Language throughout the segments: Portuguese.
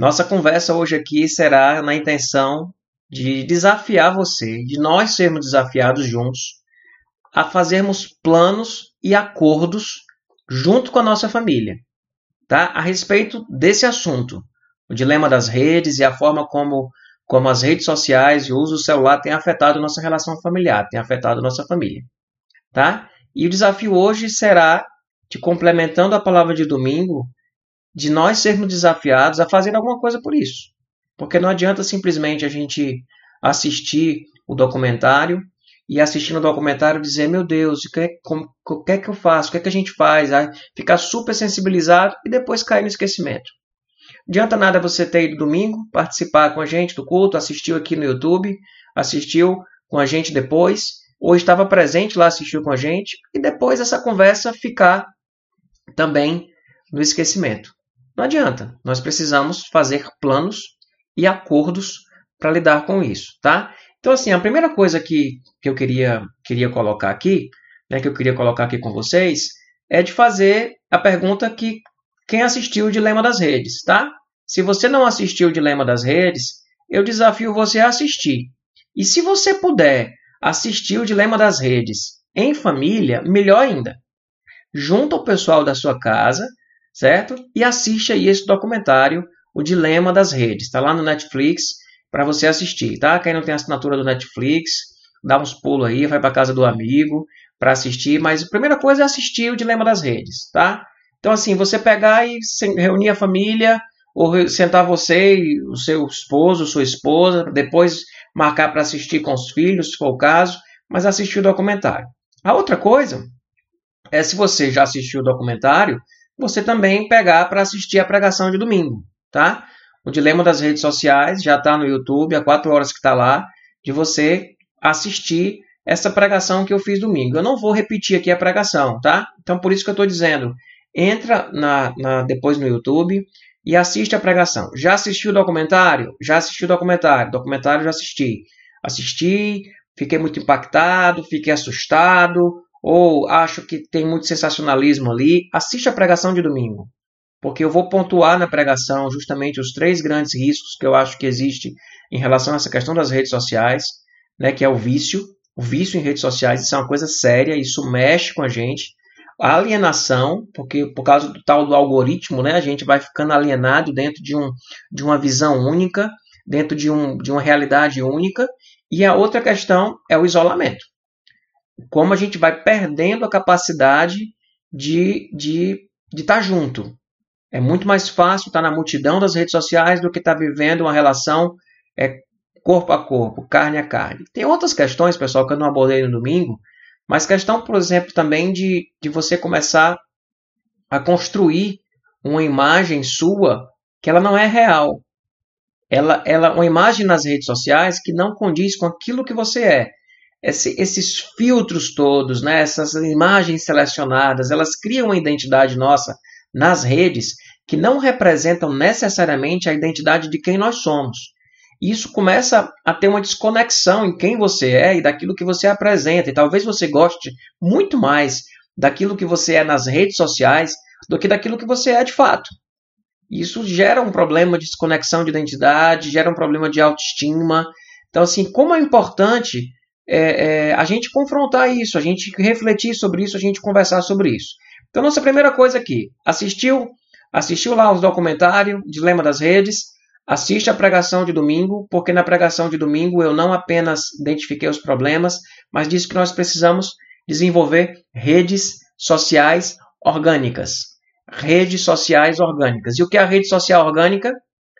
Nossa conversa hoje aqui será na intenção de desafiar você, de nós sermos desafiados juntos a fazermos planos e acordos junto com a nossa família, tá? A respeito desse assunto, o dilema das redes e a forma como como as redes sociais e o uso do celular têm afetado nossa relação familiar, têm afetado nossa família, tá? E o desafio hoje será de complementando a palavra de domingo, de nós sermos desafiados a fazer alguma coisa por isso. Porque não adianta simplesmente a gente assistir o documentário e assistindo o documentário dizer, meu Deus, o que, é, como, o que é que eu faço? O que é que a gente faz? Aí ficar super sensibilizado e depois cair no esquecimento. Adianta nada você ter ido domingo, participar com a gente do culto, assistiu aqui no YouTube, assistiu com a gente depois, ou estava presente lá, assistiu com a gente, e depois essa conversa ficar também no esquecimento. Não adianta, nós precisamos fazer planos e acordos para lidar com isso, tá? Então, assim, a primeira coisa que, que eu queria, queria colocar aqui, né, que eu queria colocar aqui com vocês, é de fazer a pergunta que quem assistiu o Dilema das Redes, tá? Se você não assistiu o Dilema das Redes, eu desafio você a assistir. E se você puder assistir o Dilema das Redes em família, melhor ainda. Junta o pessoal da sua casa, certo? E assiste aí esse documentário, O Dilema das Redes. Está lá no Netflix para você assistir, tá? Quem não tem assinatura do Netflix, dá uns pulos aí, vai para casa do amigo para assistir, mas a primeira coisa é assistir o Dilema das Redes, tá? Então assim, você pegar e reunir a família, ou sentar você e o seu esposo, sua esposa, depois marcar para assistir com os filhos, se for o caso, mas assistir o documentário. A outra coisa é se você já assistiu o documentário, você também pegar para assistir a pregação de domingo, tá? O Dilema das Redes Sociais já está no YouTube, há quatro horas que está lá, de você assistir essa pregação que eu fiz domingo. Eu não vou repetir aqui a pregação, tá? Então, por isso que eu estou dizendo, entra na, na, depois no YouTube e assiste a pregação. Já assistiu o documentário? Já assisti o documentário. Documentário já assisti. Assisti, fiquei muito impactado, fiquei assustado, ou acho que tem muito sensacionalismo ali. Assiste a pregação de domingo porque eu vou pontuar na pregação justamente os três grandes riscos que eu acho que existe em relação a essa questão das redes sociais, né, que é o vício. O vício em redes sociais, isso é uma coisa séria, isso mexe com a gente. A alienação, porque por causa do tal do algoritmo, né, a gente vai ficando alienado dentro de, um, de uma visão única, dentro de, um, de uma realidade única. E a outra questão é o isolamento. Como a gente vai perdendo a capacidade de, de, de estar junto, é muito mais fácil estar na multidão das redes sociais do que estar vivendo uma relação é, corpo a corpo, carne a carne. Tem outras questões, pessoal, que eu não abordei no domingo, mas questão, por exemplo, também de, de você começar a construir uma imagem sua que ela não é real. Ela, ela, uma imagem nas redes sociais que não condiz com aquilo que você é. Esse, esses filtros todos, né, essas imagens selecionadas, elas criam uma identidade nossa nas redes que não representam necessariamente a identidade de quem nós somos. Isso começa a ter uma desconexão em quem você é e daquilo que você apresenta. E talvez você goste muito mais daquilo que você é nas redes sociais do que daquilo que você é de fato. Isso gera um problema de desconexão de identidade, gera um problema de autoestima. Então, assim, como é importante é, é, a gente confrontar isso, a gente refletir sobre isso, a gente conversar sobre isso. Então, nossa primeira coisa aqui, assistiu, assistiu lá os documentários, Dilema das Redes, assiste a pregação de domingo, porque na pregação de domingo eu não apenas identifiquei os problemas, mas disse que nós precisamos desenvolver redes sociais orgânicas. Redes sociais orgânicas. E o que é a rede social orgânica?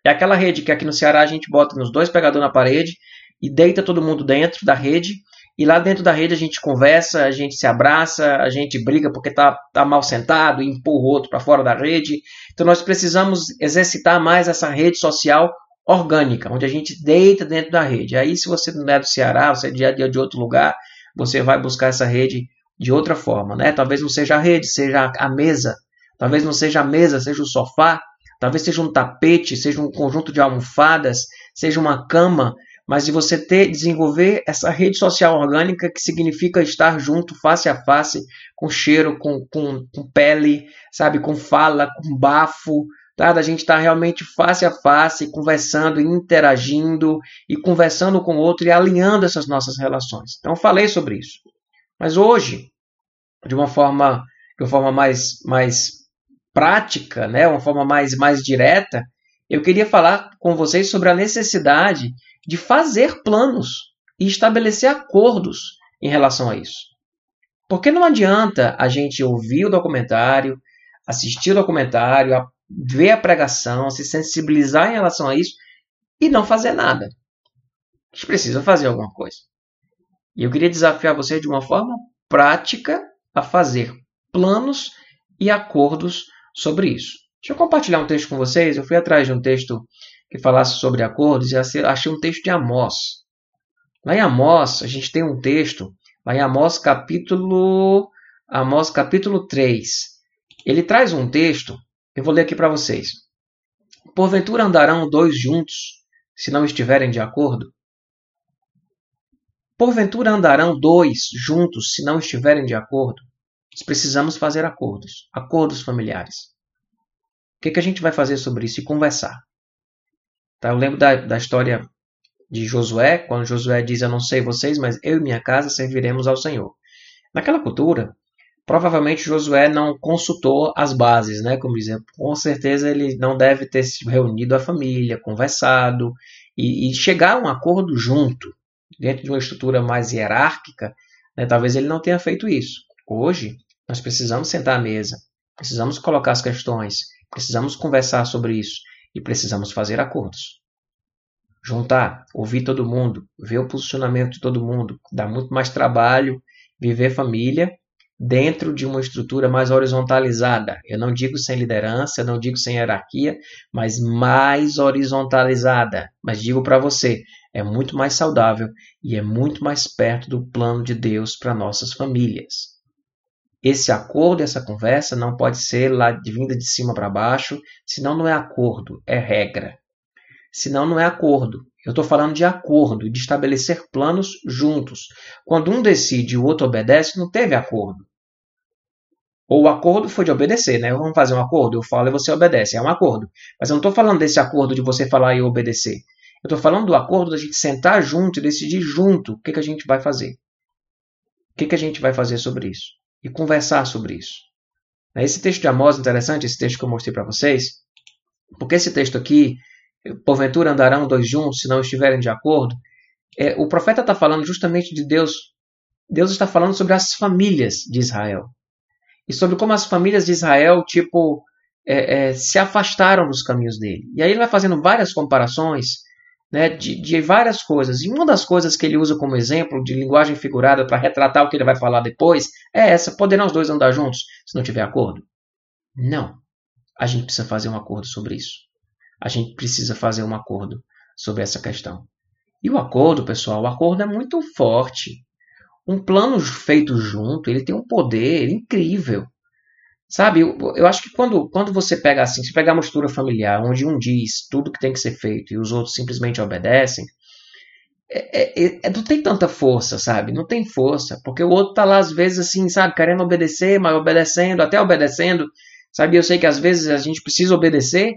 É aquela rede que aqui no Ceará a gente bota nos dois pegadores na parede e deita todo mundo dentro da rede e lá dentro da rede a gente conversa, a gente se abraça, a gente briga porque está tá mal sentado empurra o outro para fora da rede. Então nós precisamos exercitar mais essa rede social orgânica, onde a gente deita dentro da rede. Aí, se você não é do Ceará, você é de, de outro lugar, você vai buscar essa rede de outra forma. Né? Talvez não seja a rede, seja a mesa. Talvez não seja a mesa, seja o sofá. Talvez seja um tapete, seja um conjunto de almofadas, seja uma cama, mas de você ter desenvolver essa rede social orgânica que significa estar junto face a face, com cheiro, com, com, com pele, sabe, com fala, com bafo, tá? Da gente estar tá realmente face a face, conversando, interagindo e conversando com o outro e alinhando essas nossas relações. Então falei sobre isso. Mas hoje, de uma forma, de uma forma mais, mais prática, né? Uma forma mais, mais direta, eu queria falar com vocês sobre a necessidade de fazer planos e estabelecer acordos em relação a isso. Porque não adianta a gente ouvir o documentário, assistir o documentário, ver a pregação, se sensibilizar em relação a isso e não fazer nada. A gente precisa fazer alguma coisa. E eu queria desafiar você de uma forma prática a fazer planos e acordos sobre isso. Deixa eu compartilhar um texto com vocês. Eu fui atrás de um texto que falasse sobre acordos e achei um texto de Amós. Lá em Amós, a gente tem um texto, lá em Amós capítulo, Amós capítulo 3. Ele traz um texto eu vou ler aqui para vocês. Porventura andarão dois juntos, se não estiverem de acordo? Porventura andarão dois juntos, se não estiverem de acordo? Nós precisamos fazer acordos, acordos familiares. O que, que a gente vai fazer sobre isso e conversar? Tá, eu lembro da, da história de Josué, quando Josué diz: Eu não sei vocês, mas eu e minha casa serviremos ao Senhor. Naquela cultura, Provavelmente Josué não consultou as bases, né? Como dizer, com certeza ele não deve ter se reunido a família, conversado e, e chegar a um acordo junto, dentro de uma estrutura mais hierárquica. Né? Talvez ele não tenha feito isso. Hoje nós precisamos sentar à mesa, precisamos colocar as questões, precisamos conversar sobre isso e precisamos fazer acordos. Juntar, ouvir todo mundo, ver o posicionamento de todo mundo, dá muito mais trabalho viver família dentro de uma estrutura mais horizontalizada. Eu não digo sem liderança, não digo sem hierarquia, mas mais horizontalizada. Mas digo para você, é muito mais saudável e é muito mais perto do plano de Deus para nossas famílias. Esse acordo, essa conversa não pode ser lá de vinda de cima para baixo, senão não é acordo, é regra. Senão não é acordo. Eu estou falando de acordo, de estabelecer planos juntos. Quando um decide e o outro obedece, não teve acordo. Ou o acordo foi de obedecer, né? Vamos fazer um acordo? Eu falo e você obedece. É um acordo. Mas eu não estou falando desse acordo de você falar e obedecer. Eu estou falando do acordo da gente sentar junto e decidir junto o que, que a gente vai fazer. O que, que a gente vai fazer sobre isso. E conversar sobre isso. Esse texto de Amós é interessante, esse texto que eu mostrei para vocês. Porque esse texto aqui, porventura andarão dois juntos se não estiverem de acordo. É, o profeta está falando justamente de Deus. Deus está falando sobre as famílias de Israel e sobre como as famílias de Israel, tipo, é, é, se afastaram dos caminhos dele. E aí ele vai fazendo várias comparações né, de, de, várias coisas. E uma das coisas que ele usa como exemplo de linguagem figurada para retratar o que ele vai falar depois é essa: poderão os dois andar juntos se não tiver acordo? Não. A gente precisa fazer um acordo sobre isso. A gente precisa fazer um acordo sobre essa questão. E o acordo, pessoal, o acordo é muito forte um plano feito junto, ele tem um poder incrível. Sabe, eu, eu, acho que quando, quando você pega assim, se pegar uma estrutura familiar, onde um diz tudo que tem que ser feito e os outros simplesmente obedecem, é, é, é, não tem tanta força, sabe? Não tem força, porque o outro tá lá às vezes assim, sabe, querendo obedecer, mas obedecendo, até obedecendo, sabe? Eu sei que às vezes a gente precisa obedecer,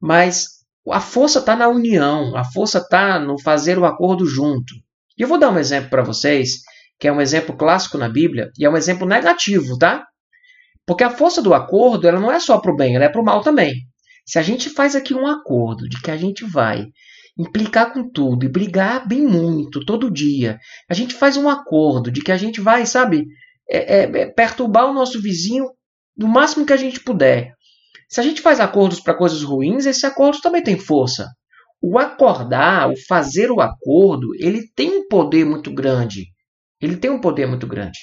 mas a força está na união, a força está no fazer o acordo junto. E eu vou dar um exemplo para vocês que é um exemplo clássico na Bíblia, e é um exemplo negativo, tá? Porque a força do acordo ela não é só para o bem, ela é para o mal também. Se a gente faz aqui um acordo de que a gente vai implicar com tudo e brigar bem muito todo dia, a gente faz um acordo de que a gente vai, sabe, é, é, é perturbar o nosso vizinho do máximo que a gente puder. Se a gente faz acordos para coisas ruins, esse acordo também tem força. O acordar, o fazer o acordo, ele tem um poder muito grande. Ele tem um poder muito grande.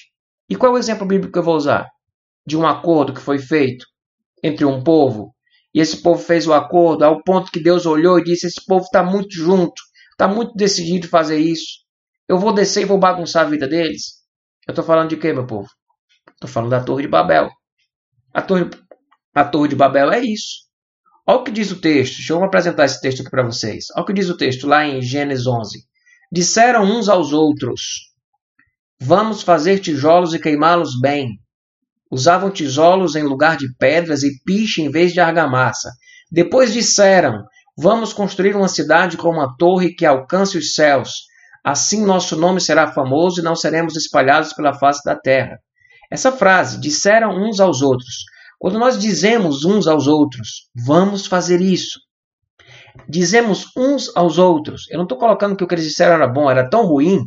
E qual é o exemplo bíblico que eu vou usar? De um acordo que foi feito entre um povo, e esse povo fez o acordo ao ponto que Deus olhou e disse: Esse povo está muito junto, está muito decidido fazer isso. Eu vou descer e vou bagunçar a vida deles. Eu estou falando de quê, meu povo? Estou falando da Torre de Babel. A Torre, a Torre de Babel é isso. Olha o que diz o texto. Deixa eu apresentar esse texto aqui para vocês. Olha o que diz o texto lá em Gênesis 11. Disseram uns aos outros: Vamos fazer tijolos e queimá-los bem. Usavam tijolos em lugar de pedras e piche em vez de argamassa. Depois disseram: Vamos construir uma cidade com uma torre que alcance os céus. Assim nosso nome será famoso e não seremos espalhados pela face da terra. Essa frase, disseram uns aos outros. Quando nós dizemos uns aos outros, vamos fazer isso. Dizemos uns aos outros. Eu não estou colocando que o que eles disseram era bom, era tão ruim,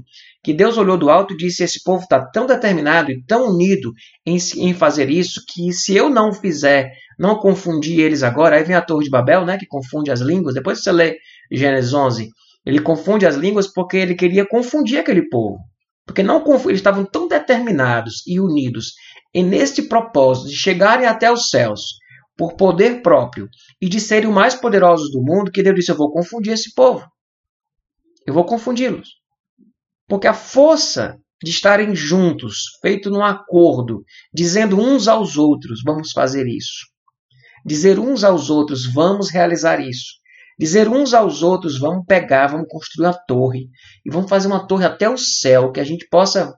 que Deus olhou do alto e disse: Esse povo está tão determinado e tão unido em, em, fazer isso que se eu não fizer, não confundir eles agora, aí vem a Torre de Babel, né, que confunde as línguas. Depois você lê Gênesis 11, ele confunde as línguas porque ele queria confundir aquele povo. Porque não eles estavam tão determinados e unidos e neste propósito de chegarem até os céus por poder próprio e de serem os mais poderosos do mundo, que Deus disse: Eu vou confundir esse povo. Eu vou confundi-los. Porque a força de estarem juntos, feito num acordo, dizendo uns aos outros: vamos fazer isso. Dizer uns aos outros: vamos realizar isso. Dizer uns aos outros: vamos pegar, vamos construir uma torre e vamos fazer uma torre até o céu, que a gente possa.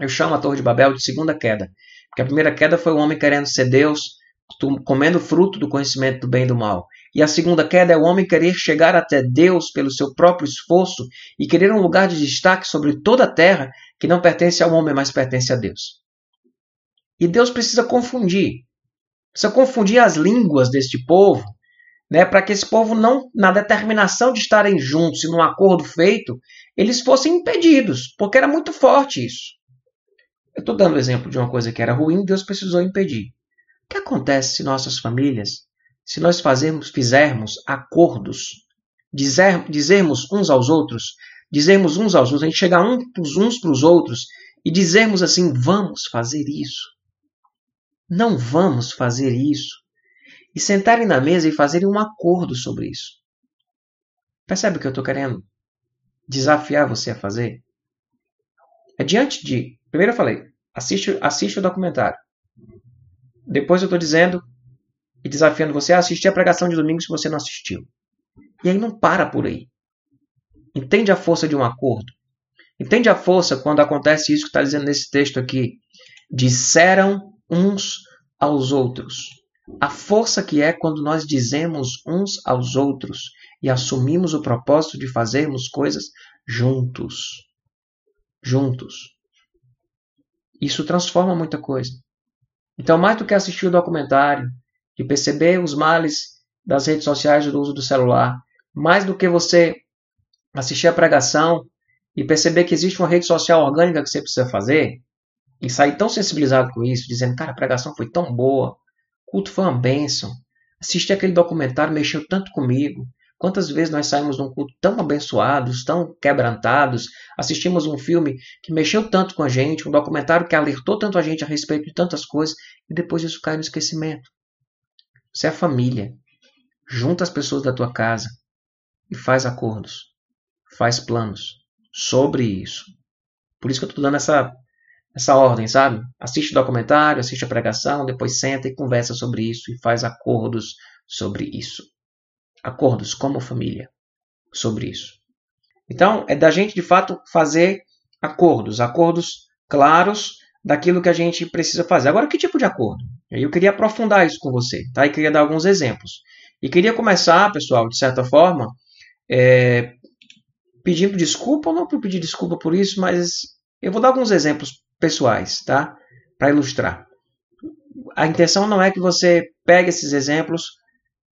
Eu chamo a Torre de Babel de segunda queda. Porque a primeira queda foi o homem querendo ser Deus, comendo fruto do conhecimento do bem e do mal. E a segunda queda é o homem querer chegar até Deus pelo seu próprio esforço e querer um lugar de destaque sobre toda a terra que não pertence ao homem, mas pertence a Deus. E Deus precisa confundir. Precisa confundir as línguas deste povo, né, para que esse povo não, na determinação de estarem juntos e num acordo feito, eles fossem impedidos, porque era muito forte isso. Eu estou dando exemplo de uma coisa que era ruim, Deus precisou impedir. O que acontece se nossas famílias se nós fazermos, fizermos acordos, dizer, dizermos uns aos outros, dizermos uns aos outros, a gente chegar um, uns para os outros e dizermos assim: vamos fazer isso. Não vamos fazer isso. E sentarem na mesa e fazerem um acordo sobre isso. Percebe o que eu estou querendo desafiar você a fazer? É diante de. Primeiro eu falei, assiste, assiste o documentário. Depois eu estou dizendo, e desafiando você a assistir a pregação de domingo se você não assistiu. E aí não para por aí. Entende a força de um acordo? Entende a força quando acontece isso que está dizendo nesse texto aqui? Disseram uns aos outros. A força que é quando nós dizemos uns aos outros e assumimos o propósito de fazermos coisas juntos. Juntos. Isso transforma muita coisa. Então, mais do que assistir o documentário, de perceber os males das redes sociais do uso do celular, mais do que você assistir a pregação e perceber que existe uma rede social orgânica que você precisa fazer e sair tão sensibilizado com isso, dizendo, cara, a pregação foi tão boa, o culto foi uma bênção, assistir aquele documentário mexeu tanto comigo. Quantas vezes nós saímos de um culto tão abençoados, tão quebrantados, assistimos um filme que mexeu tanto com a gente, um documentário que alertou tanto a gente a respeito de tantas coisas, e depois isso cai no esquecimento. Você é família. Junta as pessoas da tua casa e faz acordos. Faz planos sobre isso. Por isso que eu estou dando essa, essa ordem, sabe? Assiste o documentário, assiste a pregação, depois senta e conversa sobre isso e faz acordos sobre isso. Acordos como família sobre isso. Então, é da gente de fato fazer acordos, acordos claros daquilo que a gente precisa fazer. Agora, que tipo de acordo? Eu queria aprofundar isso com você, tá? E queria dar alguns exemplos. E queria começar, pessoal, de certa forma, é, pedindo desculpa, não por pedir desculpa por isso, mas eu vou dar alguns exemplos pessoais, tá? Para ilustrar. A intenção não é que você pegue esses exemplos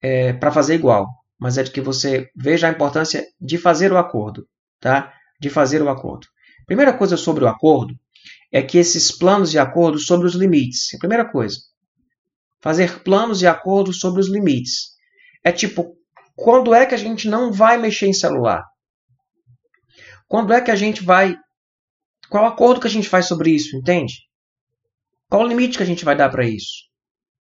é, para fazer igual, mas é de que você veja a importância de fazer o acordo, tá? De fazer o acordo. Primeira coisa sobre o acordo é que esses planos de acordo sobre os limites. A primeira coisa, fazer planos de acordo sobre os limites. É tipo, quando é que a gente não vai mexer em celular? Quando é que a gente vai. Qual acordo que a gente faz sobre isso, entende? Qual o limite que a gente vai dar para isso?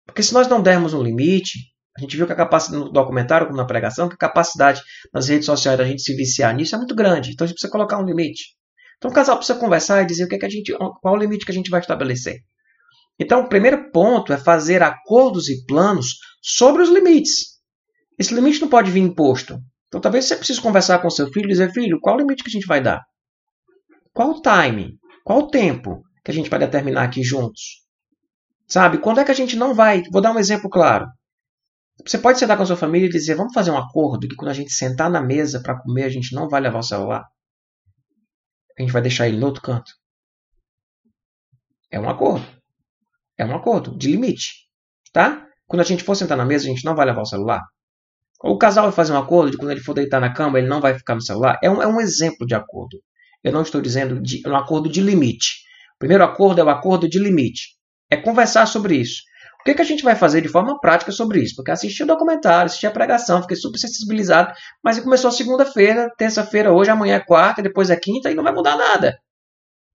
Porque se nós não dermos um limite, a gente viu que a capacidade no documentário, como na pregação, que a capacidade nas redes sociais da gente se viciar nisso é muito grande. Então a gente precisa colocar um limite. Então o casal precisa conversar e dizer o que, é que a gente, qual o limite que a gente vai estabelecer. Então o primeiro ponto é fazer acordos e planos sobre os limites. Esse limite não pode vir imposto. Então talvez você precise conversar com seu filho e dizer, filho, qual o limite que a gente vai dar? Qual o time? Qual o tempo que a gente vai determinar aqui juntos? Sabe? Quando é que a gente não vai? Vou dar um exemplo claro. Você pode sentar com a sua família e dizer: vamos fazer um acordo que quando a gente sentar na mesa para comer, a gente não vai levar o celular. A gente vai deixar ele no outro canto. É um acordo. É um acordo de limite. Tá? Quando a gente for sentar na mesa, a gente não vai levar o celular. O casal vai fazer um acordo de quando ele for deitar na cama, ele não vai ficar no celular. É um, é um exemplo de acordo. Eu não estou dizendo de um acordo de limite. O primeiro acordo é o acordo de limite. É conversar sobre isso. O que, que a gente vai fazer de forma prática sobre isso? Porque assisti o documentário, assisti a pregação, fiquei super sensibilizado, mas começou segunda-feira, terça-feira, hoje, amanhã é quarta, depois é quinta e não vai mudar nada.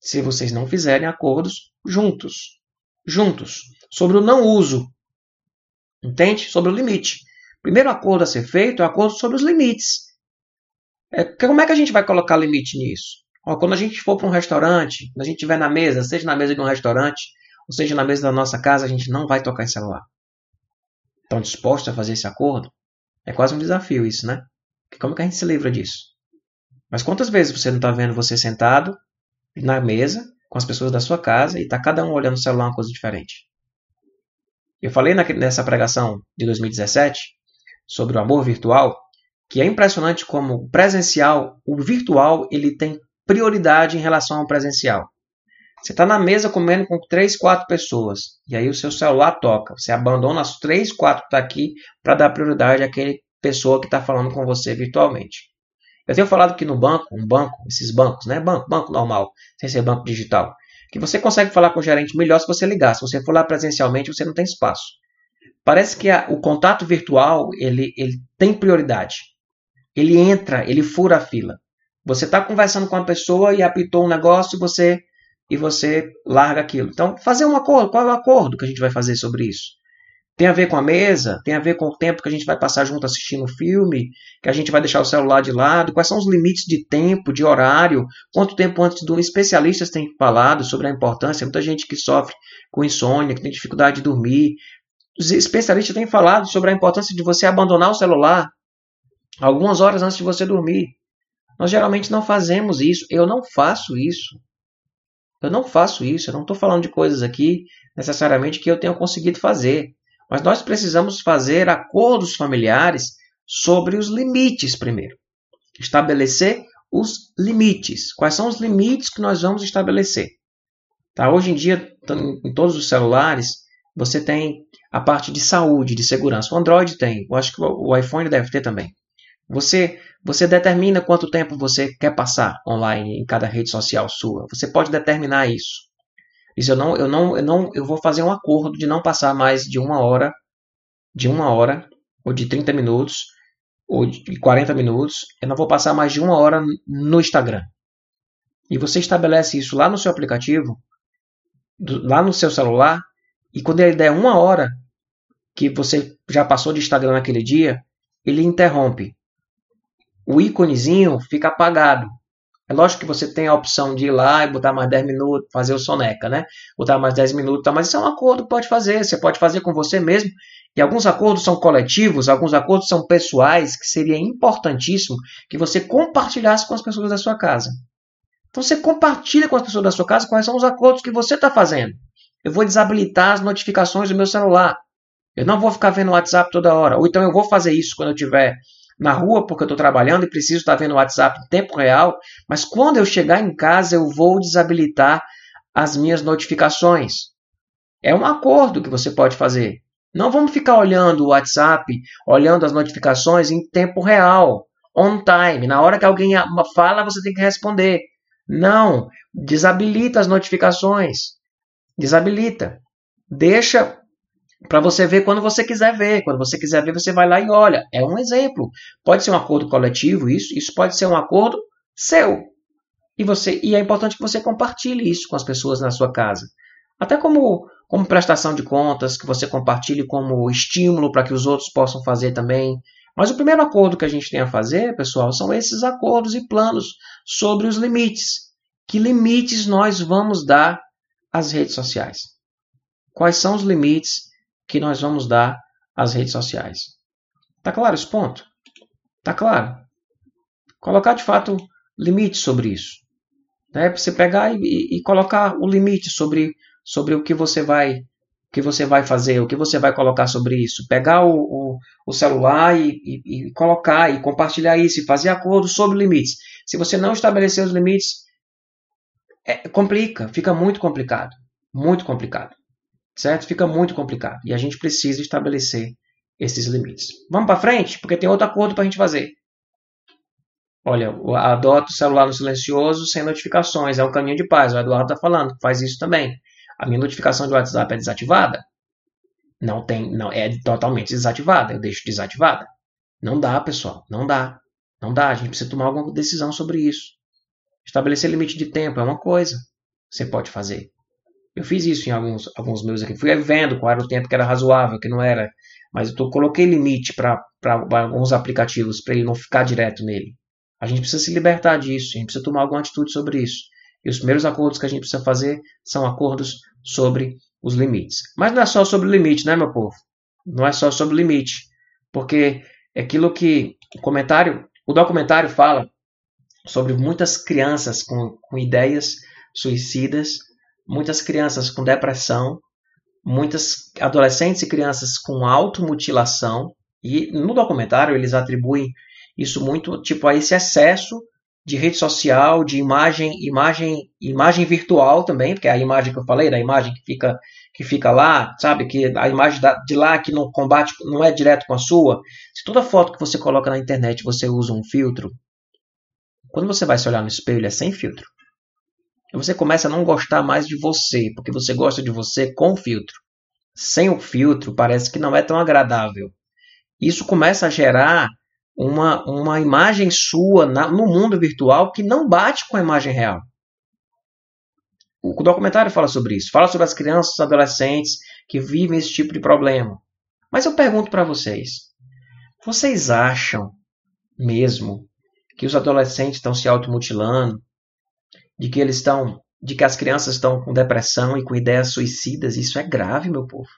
Se vocês não fizerem acordos juntos. Juntos. Sobre o não uso. Entende? Sobre o limite. Primeiro acordo a ser feito é o acordo sobre os limites. É, como é que a gente vai colocar limite nisso? Ó, quando a gente for para um restaurante, quando a gente estiver na mesa, seja na mesa de um restaurante, ou seja na mesa da nossa casa, a gente não vai tocar em celular. Estão dispostos a fazer esse acordo? É quase um desafio isso, né? Como é que a gente se livra disso? Mas quantas vezes você não está vendo você sentado na mesa com as pessoas da sua casa e está cada um olhando o celular uma coisa diferente? Eu falei nessa pregação de 2017 sobre o amor virtual que é impressionante como o presencial, o virtual, ele tem prioridade em relação ao presencial. Você está na mesa comendo com três, quatro pessoas e aí o seu celular toca. Você abandona as três, quatro que tá aqui para dar prioridade àquele pessoa que está falando com você virtualmente. Eu tenho falado que no banco, um banco, esses bancos, né? Banco, banco normal, sem ser banco digital, que você consegue falar com o gerente melhor se você ligar. Se você for lá presencialmente, você não tem espaço. Parece que a, o contato virtual ele, ele tem prioridade. Ele entra, ele fura a fila. Você está conversando com a pessoa e apitou um negócio e você e você larga aquilo. Então, fazer um acordo. Qual é o acordo que a gente vai fazer sobre isso? Tem a ver com a mesa? Tem a ver com o tempo que a gente vai passar junto assistindo o filme? Que a gente vai deixar o celular de lado? Quais são os limites de tempo, de horário? Quanto tempo antes do especialistas têm falado sobre a importância? Muita gente que sofre com insônia, que tem dificuldade de dormir. Os especialistas têm falado sobre a importância de você abandonar o celular algumas horas antes de você dormir. Nós geralmente não fazemos isso. Eu não faço isso. Eu não faço isso. Eu não estou falando de coisas aqui necessariamente que eu tenho conseguido fazer. Mas nós precisamos fazer acordos familiares sobre os limites primeiro. Estabelecer os limites. Quais são os limites que nós vamos estabelecer? Tá? Hoje em dia, em todos os celulares, você tem a parte de saúde, de segurança. O Android tem, eu acho que o iPhone deve ter também. Você, você determina quanto tempo você quer passar online em cada rede social sua. Você pode determinar isso. Diz, eu não, eu não, eu não, eu vou fazer um acordo de não passar mais de uma hora, de uma hora, ou de 30 minutos, ou de 40 minutos. Eu não vou passar mais de uma hora no Instagram. E você estabelece isso lá no seu aplicativo, lá no seu celular, e quando ele der uma hora que você já passou de Instagram naquele dia, ele interrompe. O íconezinho fica apagado. É lógico que você tem a opção de ir lá e botar mais 10 minutos, fazer o soneca, né? Botar mais 10 minutos, mas isso é um acordo que pode fazer. Você pode fazer com você mesmo. E alguns acordos são coletivos, alguns acordos são pessoais, que seria importantíssimo que você compartilhasse com as pessoas da sua casa. Então você compartilha com as pessoas da sua casa quais são os acordos que você está fazendo. Eu vou desabilitar as notificações do meu celular. Eu não vou ficar vendo o WhatsApp toda hora. Ou então eu vou fazer isso quando eu tiver na rua porque eu estou trabalhando e preciso estar vendo o WhatsApp em tempo real, mas quando eu chegar em casa eu vou desabilitar as minhas notificações. É um acordo que você pode fazer. Não vamos ficar olhando o WhatsApp, olhando as notificações em tempo real, on time. Na hora que alguém fala, você tem que responder. Não, desabilita as notificações. Desabilita. Deixa para você ver quando você quiser ver. Quando você quiser ver, você vai lá e olha. É um exemplo. Pode ser um acordo coletivo, isso, isso pode ser um acordo seu. E você e é importante que você compartilhe isso com as pessoas na sua casa. Até como como prestação de contas, que você compartilhe como estímulo para que os outros possam fazer também. Mas o primeiro acordo que a gente tem a fazer, pessoal, são esses acordos e planos sobre os limites. Que limites nós vamos dar às redes sociais? Quais são os limites que nós vamos dar às redes sociais. Tá claro esse ponto? Tá claro? Colocar de fato limite sobre isso. Né? Você pegar e, e, colocar o limite sobre, sobre o que você vai que você vai fazer? O que você vai colocar sobre isso? Pegar o, o, o celular e, e, e, colocar e compartilhar isso e fazer acordo sobre limites. Se você não estabelecer os limites, é, complica, fica muito complicado. Muito complicado. Certo? Fica muito complicado. E a gente precisa estabelecer esses limites. Vamos para frente? Porque tem outro acordo para a gente fazer. Olha, adota o celular no silencioso sem notificações. É um caminho de paz. O Eduardo está falando, faz isso também. A minha notificação de WhatsApp é desativada? Não tem, não é totalmente desativada. Eu deixo desativada. Não dá, pessoal. Não dá. Não dá. A gente precisa tomar alguma decisão sobre isso. Estabelecer limite de tempo é uma coisa. Você pode fazer. Eu fiz isso em alguns, alguns meus aqui. Fui vendo qual era o tempo que era razoável, que não era. Mas eu tô, coloquei limite para alguns aplicativos para ele não ficar direto nele. A gente precisa se libertar disso, a gente precisa tomar alguma atitude sobre isso. E os primeiros acordos que a gente precisa fazer são acordos sobre os limites. Mas não é só sobre limite, né, meu povo? Não é só sobre limite. Porque é aquilo que o comentário, o documentário fala sobre muitas crianças com, com ideias suicidas, muitas crianças com depressão, muitas adolescentes e crianças com automutilação. E no documentário eles atribuem isso muito tipo a esse excesso de rede social, de imagem, imagem, imagem virtual também, porque é a imagem que eu falei, da imagem que fica que fica lá, sabe, que a imagem de lá que não combate, não é direto com a sua. Se toda foto que você coloca na internet você usa um filtro, quando você vai se olhar no espelho é sem filtro. Você começa a não gostar mais de você, porque você gosta de você com filtro. Sem o filtro parece que não é tão agradável. Isso começa a gerar uma, uma imagem sua na, no mundo virtual que não bate com a imagem real. O documentário fala sobre isso. Fala sobre as crianças e adolescentes que vivem esse tipo de problema. Mas eu pergunto para vocês: vocês acham mesmo que os adolescentes estão se automutilando? De que eles estão. De que as crianças estão com depressão e com ideias suicidas? Isso é grave, meu povo.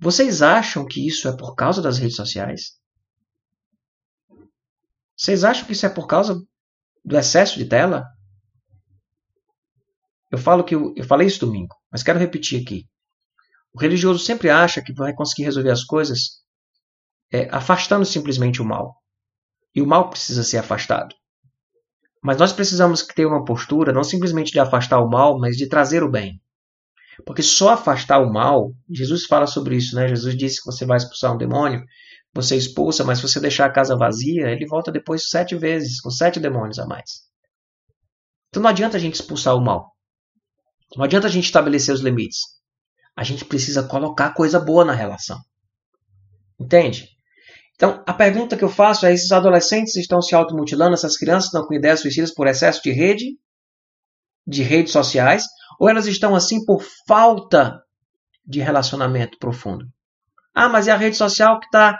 Vocês acham que isso é por causa das redes sociais? Vocês acham que isso é por causa do excesso de tela? Eu falo que eu, eu falei isso domingo, mas quero repetir aqui. O religioso sempre acha que vai conseguir resolver as coisas é, afastando simplesmente o mal. E o mal precisa ser afastado. Mas nós precisamos ter uma postura não simplesmente de afastar o mal, mas de trazer o bem. Porque só afastar o mal, Jesus fala sobre isso, né? Jesus disse que você vai expulsar um demônio você expulsa, mas se você deixar a casa vazia, ele volta depois sete vezes, com sete demônios a mais. Então não adianta a gente expulsar o mal. Não adianta a gente estabelecer os limites. A gente precisa colocar coisa boa na relação. Entende? Então, a pergunta que eu faço é: esses adolescentes estão se automutilando, essas crianças estão com ideias suicidas por excesso de rede, de redes sociais, ou elas estão assim por falta de relacionamento profundo? Ah, mas é a rede social que está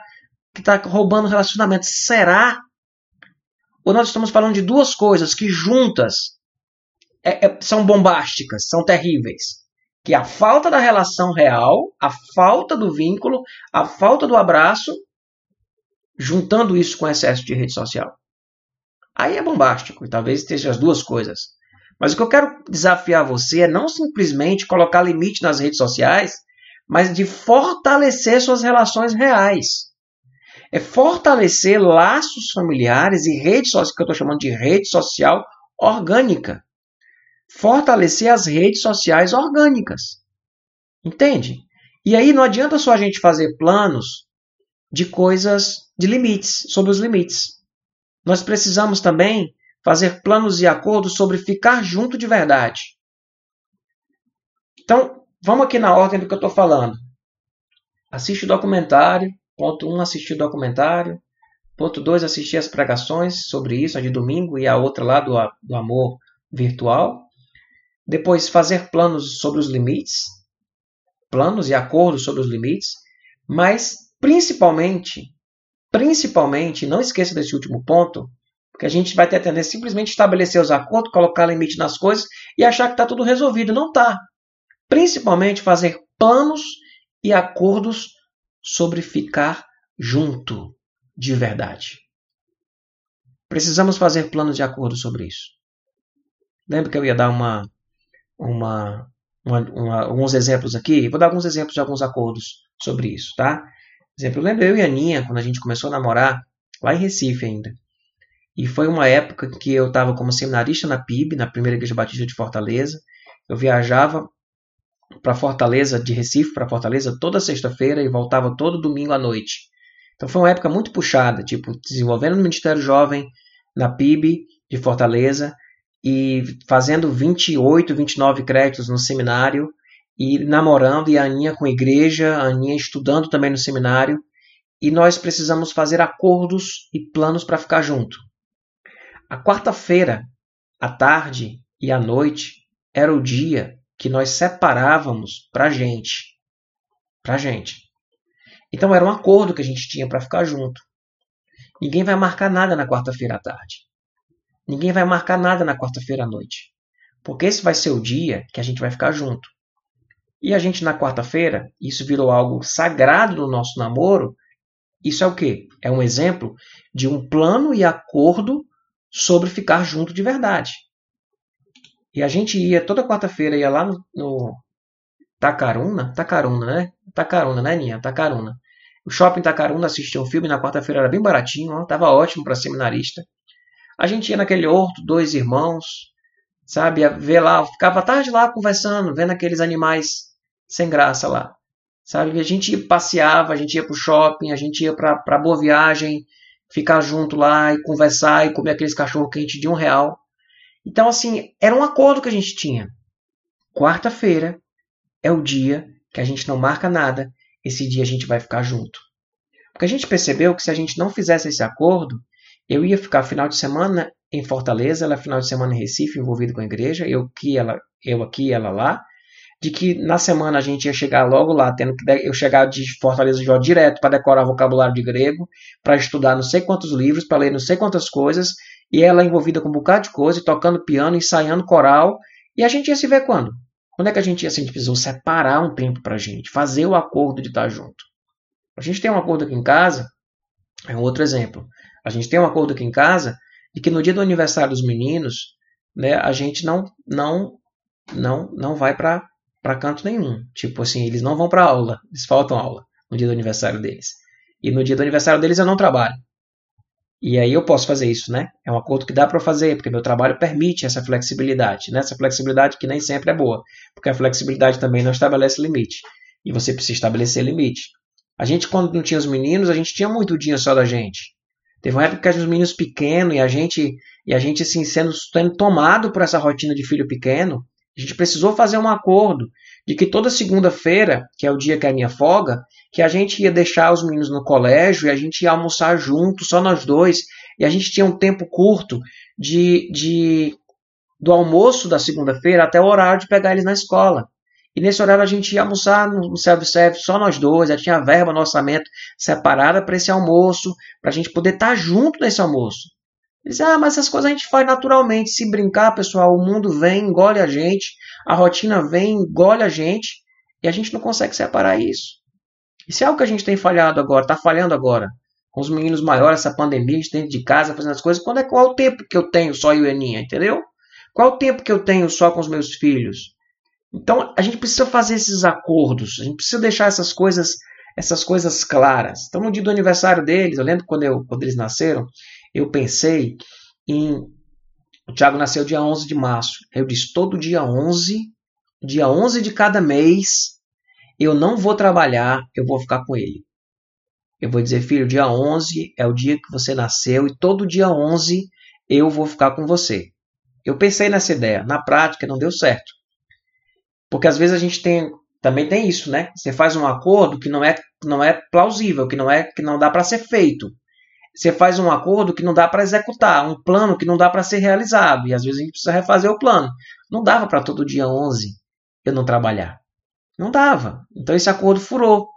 que está roubando relacionamento. Será? Ou nós estamos falando de duas coisas que juntas é, é, são bombásticas, são terríveis. Que a falta da relação real, a falta do vínculo, a falta do abraço, juntando isso com excesso de rede social. Aí é bombástico, e talvez esteja as duas coisas. Mas o que eu quero desafiar você é não simplesmente colocar limite nas redes sociais, mas de fortalecer suas relações reais é fortalecer laços familiares e redes sociais, que eu estou chamando de rede social orgânica. Fortalecer as redes sociais orgânicas. Entende? E aí não adianta só a gente fazer planos de coisas, de limites, sobre os limites. Nós precisamos também fazer planos e acordos sobre ficar junto de verdade. Então, vamos aqui na ordem do que eu estou falando. Assiste o documentário, Ponto 1, um, assistir o documentário. Ponto 2, assistir as pregações sobre isso, a de domingo e a outra lá do, do amor virtual. Depois, fazer planos sobre os limites. Planos e acordos sobre os limites. Mas, principalmente, principalmente, não esqueça desse último ponto, porque a gente vai ter a tendência simplesmente estabelecer os acordos, colocar limite nas coisas e achar que está tudo resolvido. Não está. Principalmente fazer planos e acordos sobre ficar junto de verdade. Precisamos fazer planos de acordo sobre isso. Lembra que eu ia dar uma, uma, uma, uma, alguns exemplos aqui. Vou dar alguns exemplos de alguns acordos sobre isso, tá? Exemplo, eu lembro eu e a Aninha, quando a gente começou a namorar, lá em Recife ainda. E foi uma época que eu estava como seminarista na PIB, na Primeira Igreja Batista de Fortaleza. Eu viajava para Fortaleza, de Recife para Fortaleza, toda sexta-feira e voltava todo domingo à noite. Então foi uma época muito puxada, tipo, desenvolvendo o Ministério Jovem na PIB de Fortaleza e fazendo 28, 29 créditos no seminário e namorando e a Aninha com a igreja, a Aninha estudando também no seminário e nós precisamos fazer acordos e planos para ficar junto. A quarta-feira, à tarde e à noite era o dia que nós separávamos para gente, para gente. Então era um acordo que a gente tinha para ficar junto. Ninguém vai marcar nada na quarta-feira à tarde. Ninguém vai marcar nada na quarta-feira à noite. Porque esse vai ser o dia que a gente vai ficar junto. E a gente na quarta-feira, isso virou algo sagrado no nosso namoro. Isso é o quê? É um exemplo de um plano e acordo sobre ficar junto de verdade. E a gente ia, toda quarta-feira, ia lá no, no Tacaruna, Tacaruna, né? Tacaruna, né, Ninha? Tacaruna. O shopping Tacaruna assistia um filme na quarta-feira, era bem baratinho, ó, tava ótimo para seminarista. A gente ia naquele horto, dois irmãos, sabe? Ver lá, ficava tarde lá conversando, vendo aqueles animais sem graça lá. Sabe? A gente passeava, a gente ia pro shopping, a gente ia pra, pra Boa Viagem, ficar junto lá e conversar e comer aqueles cachorro quente de um real. Então, assim, era um acordo que a gente tinha. Quarta-feira é o dia que a gente não marca nada, esse dia a gente vai ficar junto. Porque a gente percebeu que se a gente não fizesse esse acordo, eu ia ficar final de semana em Fortaleza, ela final de semana em Recife, envolvido com a igreja, eu aqui, ela, eu aqui, ela lá, de que na semana a gente ia chegar logo lá, tendo que eu chegar de Fortaleza já direto para decorar vocabulário de grego, para estudar não sei quantos livros, para ler não sei quantas coisas, e ela envolvida com um bocado de coisa, tocando piano, ensaiando coral, e a gente ia se ver quando? Quando é que a gente ia? Assim, a gente precisou separar um tempo para a gente, fazer o acordo de estar junto. A gente tem um acordo aqui em casa, é um outro exemplo. A gente tem um acordo aqui em casa de que no dia do aniversário dos meninos, né, a gente não não não não vai para para canto nenhum. Tipo assim, eles não vão para aula, eles faltam aula no dia do aniversário deles. E no dia do aniversário deles eu não trabalho. E aí eu posso fazer isso, né? É um acordo que dá para fazer, porque meu trabalho permite essa flexibilidade, né? Essa flexibilidade que nem sempre é boa, porque a flexibilidade também não estabelece limite. E você precisa estabelecer limite. A gente, quando não tinha os meninos, a gente tinha muito dia só da gente. Teve uma época que os meninos pequenos e a gente, e a gente assim, sendo, sendo tomado por essa rotina de filho pequeno, a gente precisou fazer um acordo de que toda segunda-feira, que é o dia que a minha folga, que a gente ia deixar os meninos no colégio e a gente ia almoçar junto, só nós dois, e a gente tinha um tempo curto de, de do almoço da segunda-feira até o horário de pegar eles na escola. E nesse horário a gente ia almoçar no self-service, só nós dois, já tinha verba no orçamento separada para esse almoço, para a gente poder estar tá junto nesse almoço. Eles, ah, mas essas coisas a gente faz naturalmente. Se brincar, pessoal, o mundo vem, engole a gente, a rotina vem, engole a gente, e a gente não consegue separar isso. Isso é algo que a gente tem falhado agora, está falhando agora. Com os meninos maiores, essa pandemia, dentro de casa, fazendo as coisas. Quando é, qual é o tempo que eu tenho só eu e a Aninha, entendeu? Qual é o tempo que eu tenho só com os meus filhos? Então, a gente precisa fazer esses acordos, a gente precisa deixar essas coisas essas coisas claras. Então, no dia do aniversário deles, eu lembro quando, eu, quando eles nasceram, eu pensei em. O Tiago nasceu dia 11 de março. Eu disse: todo dia 11, dia 11 de cada mês, eu não vou trabalhar, eu vou ficar com ele. Eu vou dizer, filho, dia 11 é o dia que você nasceu e todo dia 11 eu vou ficar com você. Eu pensei nessa ideia, na prática não deu certo. Porque às vezes a gente tem também tem isso, né? Você faz um acordo que não é não é plausível, que não é que não dá para ser feito você faz um acordo que não dá para executar, um plano que não dá para ser realizado, e às vezes a gente precisa refazer o plano. Não dava para todo dia 11 eu não trabalhar. Não dava. Então esse acordo furou.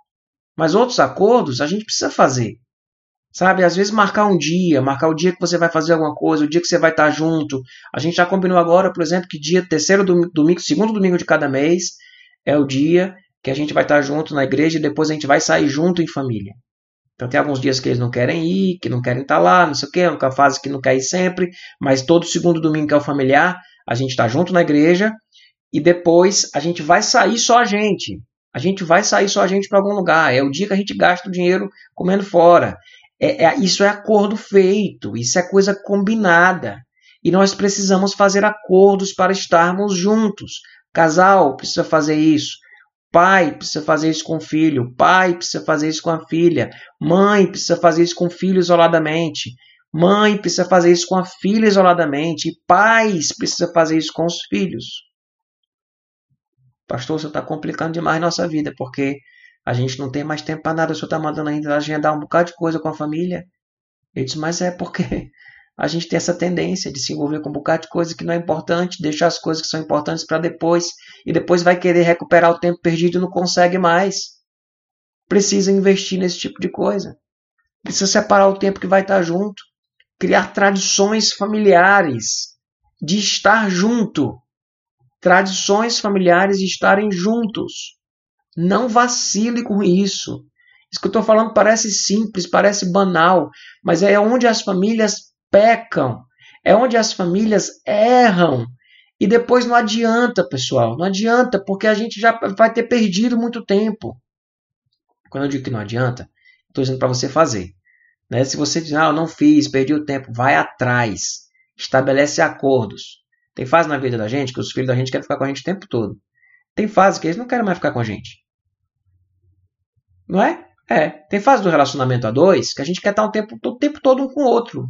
Mas outros acordos a gente precisa fazer. Sabe, às vezes marcar um dia, marcar o dia que você vai fazer alguma coisa, o dia que você vai estar junto. A gente já combinou agora, por exemplo, que dia terceiro domingo, segundo domingo de cada mês é o dia que a gente vai estar junto na igreja e depois a gente vai sair junto em família. Então tem alguns dias que eles não querem ir, que não querem estar lá, não sei o quê, uma fase que não quer ir sempre, mas todo segundo domingo que é o familiar, a gente está junto na igreja e depois a gente vai sair só a gente. A gente vai sair só a gente para algum lugar. É o dia que a gente gasta o dinheiro comendo fora. É, é, isso é acordo feito, isso é coisa combinada. E nós precisamos fazer acordos para estarmos juntos. Casal precisa fazer isso. Pai precisa fazer isso com o filho. Pai precisa fazer isso com a filha. Mãe precisa fazer isso com o filho isoladamente. Mãe precisa fazer isso com a filha isoladamente. E pais precisa fazer isso com os filhos. Pastor, você está complicando demais nossa vida, porque a gente não tem mais tempo para nada. O senhor está mandando ainda agendar um bocado de coisa com a família. Eu disse, mas é porque a gente tem essa tendência de se envolver com um bocado de coisa que não é importante, deixar as coisas que são importantes para depois, e depois vai querer recuperar o tempo perdido e não consegue mais. Precisa investir nesse tipo de coisa. Precisa separar o tempo que vai estar junto. Criar tradições familiares de estar junto tradições familiares de estarem juntos. Não vacile com isso. Isso que eu estou falando parece simples, parece banal, mas é onde as famílias pecam, é onde as famílias erram. E depois não adianta, pessoal, não adianta, porque a gente já vai ter perdido muito tempo. Quando eu digo que não adianta, estou dizendo para você fazer. Né? Se você diz, ah, eu não fiz, perdi o tempo, vai atrás, estabelece acordos. Tem fase na vida da gente que os filhos da gente querem ficar com a gente o tempo todo. Tem fase que eles não querem mais ficar com a gente. Não é? É. Tem fase do relacionamento a dois que a gente quer estar um tempo, o tempo todo um com o outro.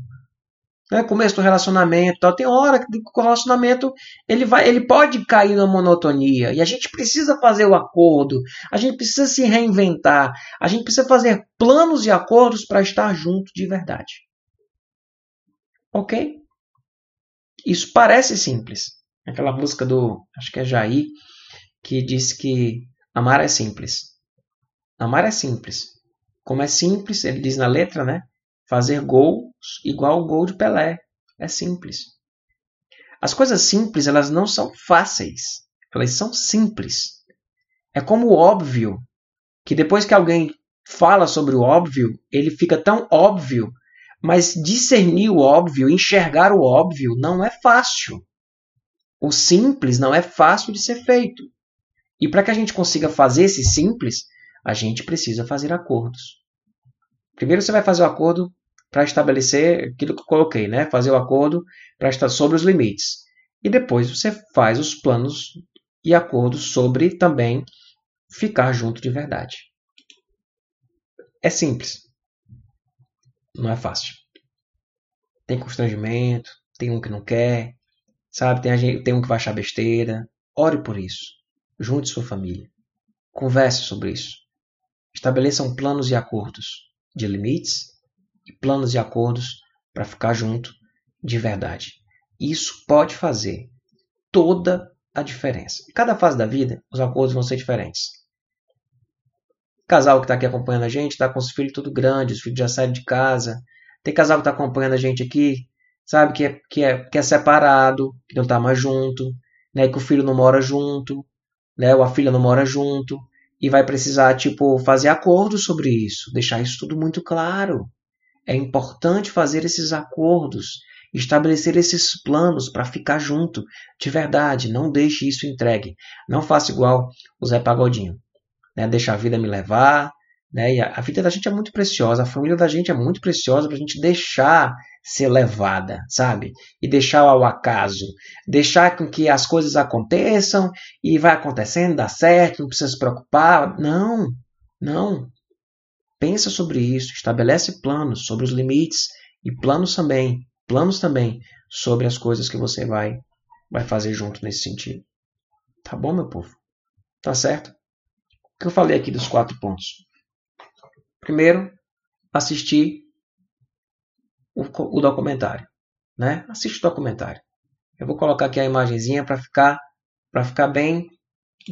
Né? Começo do relacionamento tal. Tem hora que o relacionamento ele, vai, ele pode cair na monotonia. E a gente precisa fazer o acordo. A gente precisa se reinventar. A gente precisa fazer planos e acordos para estar junto de verdade. Ok? Isso parece simples. Aquela música do, acho que é Jair, que diz que amar é simples. Amar é simples. Como é simples, ele diz na letra, né? Fazer gols igual o gol de Pelé. É simples. As coisas simples, elas não são fáceis. Elas são simples. É como o óbvio, que depois que alguém fala sobre o óbvio, ele fica tão óbvio mas discernir o óbvio, enxergar o óbvio, não é fácil. O simples não é fácil de ser feito. E para que a gente consiga fazer esse simples, a gente precisa fazer acordos. Primeiro você vai fazer o acordo para estabelecer aquilo que eu coloquei, né? Fazer o acordo para estar sobre os limites. E depois você faz os planos e acordos sobre também ficar junto de verdade. É simples. Não é fácil. Tem constrangimento, tem um que não quer, sabe? Tem, gente, tem um que vai achar besteira. Ore por isso. Junte sua família. Converse sobre isso. Estabeleçam planos e acordos de limites e planos e acordos para ficar junto de verdade. Isso pode fazer toda a diferença. Em cada fase da vida, os acordos vão ser diferentes casal que está aqui acompanhando a gente está com os filhos tudo grandes, os filhos já saíram de casa. Tem casal que está acompanhando a gente aqui, sabe, que é, que é, que é separado, que não está mais junto, né, que o filho não mora junto, né, ou a filha não mora junto, e vai precisar, tipo, fazer acordos sobre isso, deixar isso tudo muito claro. É importante fazer esses acordos, estabelecer esses planos para ficar junto, de verdade. Não deixe isso entregue. Não faça igual o Zé Pagodinho né? Deixa a vida me levar, né? E a, vida da gente é muito preciosa, a família da gente é muito preciosa para a gente deixar ser levada, sabe? E deixar ao acaso, deixar com que as coisas aconteçam e vai acontecendo, dá certo, não precisa se preocupar. Não, não. Pensa sobre isso, estabelece planos sobre os limites e planos também, planos também sobre as coisas que você vai vai fazer junto nesse sentido. Tá bom, meu povo? Tá certo? que eu falei aqui dos quatro pontos? Primeiro, assistir o, o documentário. Né? Assiste o documentário. Eu vou colocar aqui a imagenzinha para ficar para ficar bem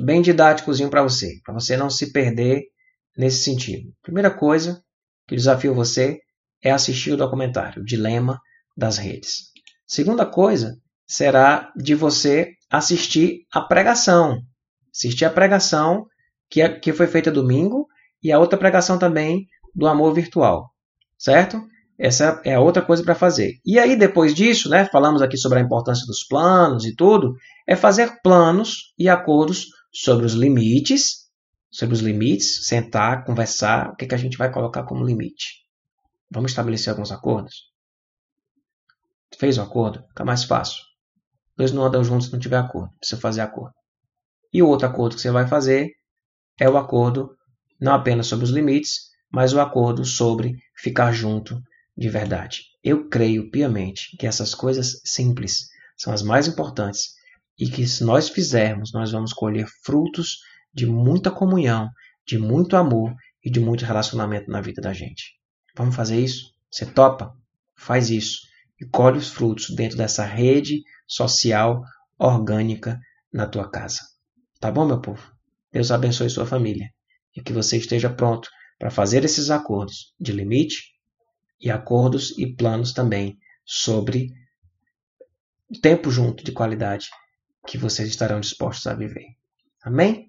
bem didáticozinho para você, para você não se perder nesse sentido. Primeira coisa que desafio você é assistir o documentário, o Dilema das Redes. Segunda coisa será de você assistir a pregação. Assistir a pregação que, é, que foi feita domingo, e a outra pregação também do amor virtual, certo? essa é a outra coisa para fazer. E aí, depois disso, né, falamos aqui sobre a importância dos planos e tudo, é fazer planos e acordos sobre os limites, sobre os limites, sentar, conversar, o que, que a gente vai colocar como limite. Vamos estabelecer alguns acordos? Fez o acordo? Fica mais fácil. Dois não andam juntos se não tiver acordo. Precisa fazer acordo. E o outro acordo que você vai fazer é o acordo não apenas sobre os limites, mas o acordo sobre ficar junto de verdade. Eu creio piamente que essas coisas simples são as mais importantes e que se nós fizermos, nós vamos colher frutos de muita comunhão, de muito amor e de muito relacionamento na vida da gente. Vamos fazer isso? Você topa? Faz isso e colhe os frutos dentro dessa rede social orgânica na tua casa. Tá bom, meu povo? Deus abençoe sua família e que você esteja pronto para fazer esses acordos de limite e acordos e planos também sobre tempo junto de qualidade que vocês estarão dispostos a viver. Amém?